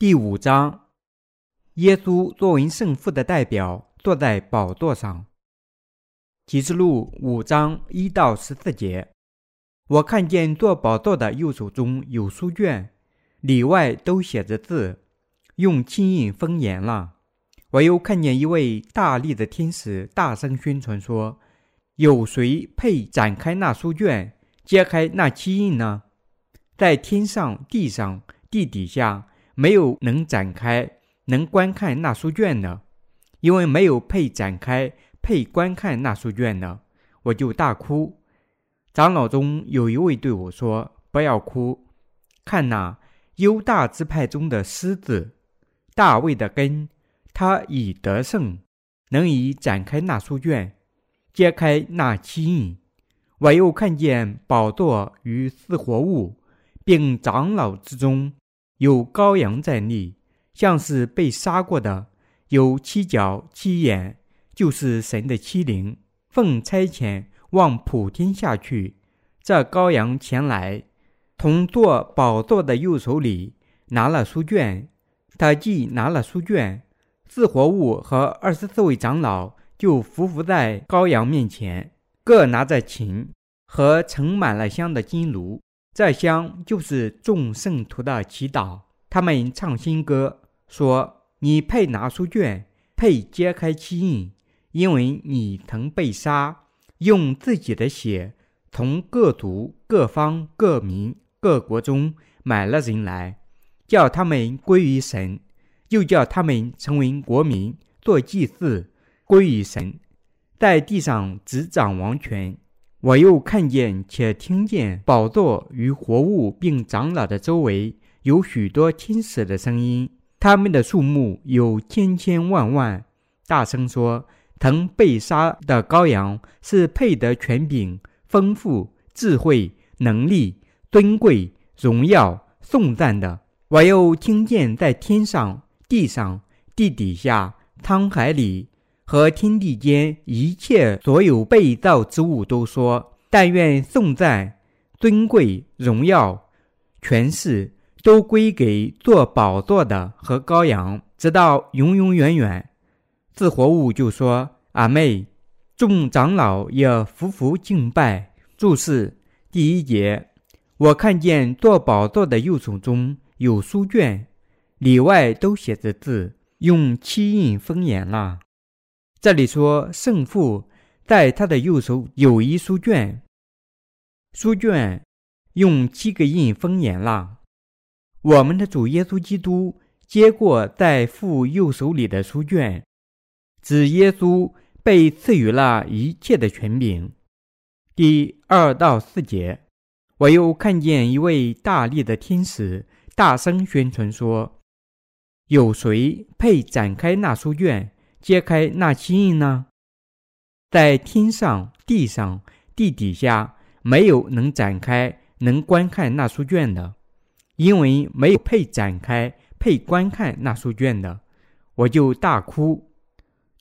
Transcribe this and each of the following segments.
第五章，耶稣作为圣父的代表坐在宝座上。启示录五章一到十四节，我看见坐宝座的右手中有书卷，里外都写着字，用金印封严了。我又看见一位大力的天使大声宣传说：“有谁配展开那书卷，揭开那七印呢？在天上、地上、地底下。”没有能展开、能观看那书卷的，因为没有配展开、配观看那书卷的，我就大哭。长老中有一位对我说：“不要哭，看那犹大支派中的狮子，大卫的根，他已得胜，能以展开那书卷，揭开那七印。”我又看见宝座与四活物，并长老之中。有羔羊在立，像是被杀过的；有七角七眼，就是神的七灵，奉差遣往普天下去。这羔羊前来，同坐宝座的右手里拿了书卷。他既拿了书卷，四活物和二十四位长老就伏伏在羔羊面前，各拿着琴和盛满了香的金炉。这香就是众圣徒的祈祷。他们唱新歌，说：“你配拿书卷，配揭开七印，因为你曾被杀，用自己的血从各族、各方、各民、各国中买了人来，叫他们归于神，又叫他们成为国民，做祭祀，归于神，在地上执掌王权。”我又看见且听见宝座与活物并长老的周围有许多天使的声音，他们的数目有千千万万，大声说：“曾被杀的羔羊是配得权柄、丰富、智慧、能力、尊贵、荣耀、颂赞的。”我又听见在天上、地上、地底下、沧海里。和天地间一切所有被造之物都说：“但愿颂赞、尊贵、荣耀、权势都归给做宝座的和羔羊，直到永永远远。”自活物就说：“阿妹。”众长老也伏伏敬拜。注释第一节：我看见做宝座的右手中有书卷，里外都写着字，用漆印封严了。这里说，圣父在他的右手有一书卷，书卷用七个印封严了。我们的主耶稣基督接过在父右手里的书卷，指耶稣被赐予了一切的权柄。第二到四节，我又看见一位大力的天使大声宣传说：“有谁配展开那书卷？”揭开那七印呢？在天上、地上、地底下，没有能展开、能观看那书卷的，因为没有配展开、配观看那书卷的，我就大哭。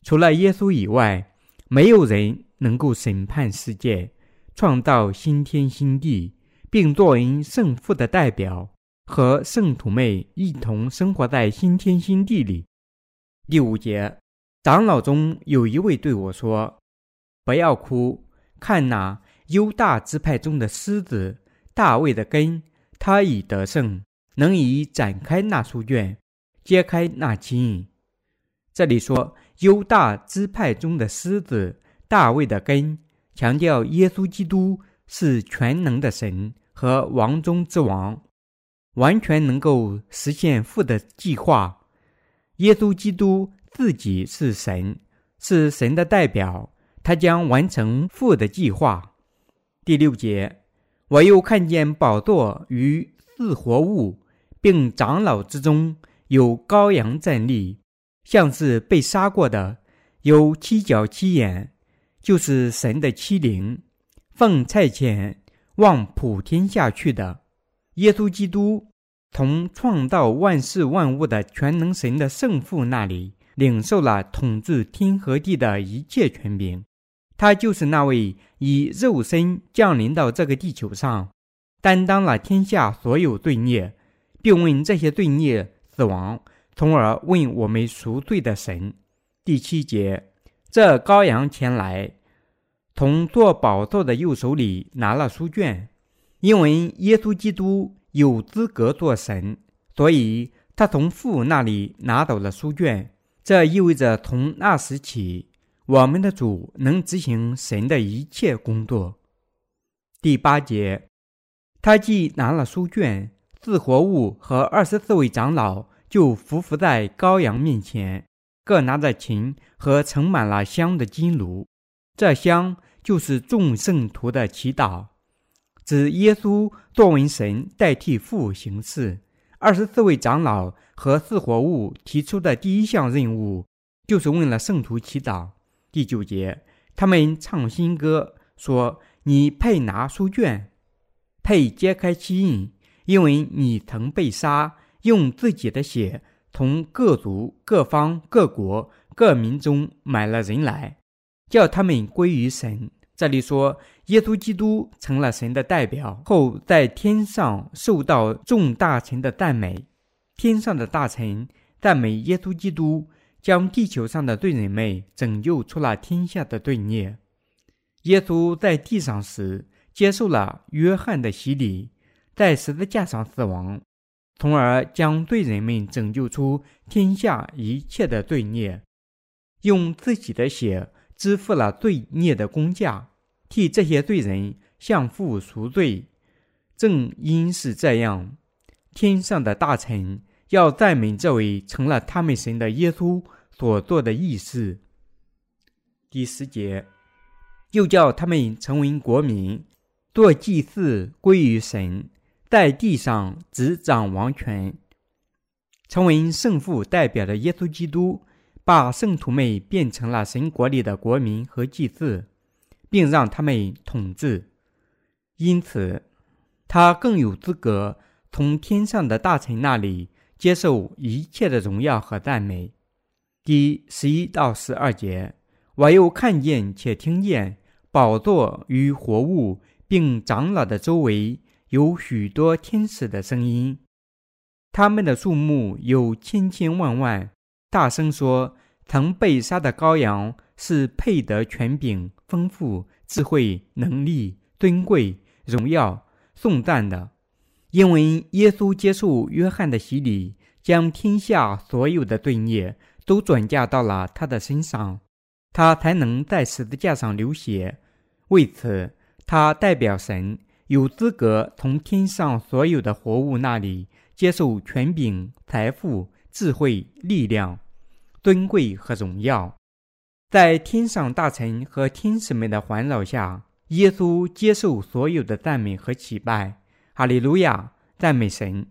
除了耶稣以外，没有人能够审判世界、创造新天新地，并作为圣父的代表和圣徒妹一同生活在新天新地里。第五节。长老中有一位对我说：“不要哭，看那犹大支派中的狮子大卫的根，他已得胜，能以展开那书卷，揭开那经。”这里说犹大支派中的狮子大卫的根，强调耶稣基督是全能的神和王中之王，完全能够实现父的计划。耶稣基督。自己是神，是神的代表，他将完成父的计划。第六节，我又看见宝座与四活物，并长老之中有羔羊站立，像是被杀过的，有七角七眼，就是神的七灵，奉差遣往普天下去的耶稣基督，从创造万事万物的全能神的圣父那里。领受了统治天和地的一切权柄，他就是那位以肉身降临到这个地球上，担当了天下所有罪孽，并为这些罪孽死亡，从而为我们赎罪的神。第七节，这羔羊前来，从坐宝座的右手里拿了书卷，因为耶稣基督有资格做神，所以他从父那里拿走了书卷。这意味着从那时起，我们的主能执行神的一切工作。第八节，他既拿了书卷。四活物和二十四位长老就伏伏在羔羊面前，各拿着琴和盛满了香的金炉。这香就是众圣徒的祈祷，指耶稣作为神代替父行事。二十四位长老和四活物提出的第一项任务，就是为了圣徒祈祷。第九节，他们唱新歌，说：“你配拿书卷，配揭开七印。”因为你曾被杀，用自己的血从各族、各方、各国、各民中买了人来，叫他们归于神。这里说，耶稣基督成了神的代表后，在天上受到众大臣的赞美。天上的大臣赞美耶稣基督，将地球上的罪人们拯救出了天下的罪孽。耶稣在地上时，接受了约翰的洗礼。在十字架上死亡，从而将罪人们拯救出天下一切的罪孽，用自己的血支付了罪孽的工价，替这些罪人向父赎罪。正因是这样，天上的大臣要赞美这位成了他们神的耶稣所做的义事。第十节，又叫他们成为国民，做祭祀归于神。在地上执掌王权，成为圣父代表的耶稣基督，把圣徒们变成了神国里的国民和祭祀，并让他们统治。因此，他更有资格从天上的大臣那里接受一切的荣耀和赞美。第十一到十二节，我又看见且听见宝座与活物，并长老的周围。有许多天使的声音，他们的数目有千千万万，大声说：“曾被杀的羔羊是配得权柄、丰富、智慧、能力、尊贵、荣耀、颂赞的，因为耶稣接受约翰的洗礼，将天下所有的罪孽都转嫁到了他的身上，他才能在十字架上流血。为此，他代表神。”有资格从天上所有的活物那里接受权柄、财富、智慧、力量、尊贵和荣耀，在天上大臣和天使们的环绕下，耶稣接受所有的赞美和祈拜。哈利路亚！赞美神！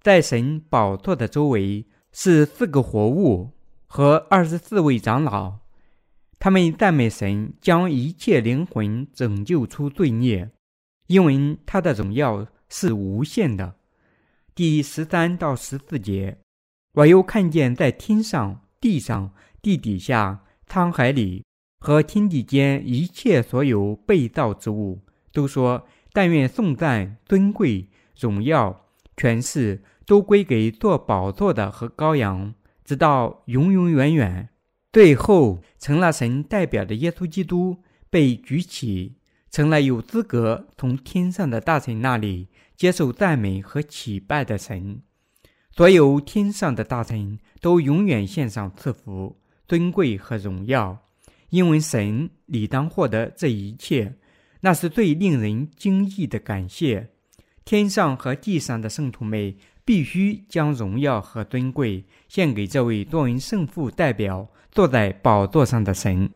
在神宝座的周围是四个活物和二十四位长老，他们赞美神，将一切灵魂拯救出罪孽。因为他的荣耀是无限的。第十三到十四节，我又看见在天上、地上、地底下、沧海里和天地间一切所有被造之物，都说：“但愿颂赞、尊贵、荣耀、权势都归给做宝座的和羔羊，直到永永远远。”最后，成了神代表的耶稣基督被举起。成了有资格从天上的大臣那里接受赞美和祈拜的神。所有天上的大臣都永远献上赐福、尊贵和荣耀，因为神理当获得这一切。那是最令人惊异的感谢。天上和地上的圣徒们必须将荣耀和尊贵献给这位作为圣父代表坐在宝座上的神。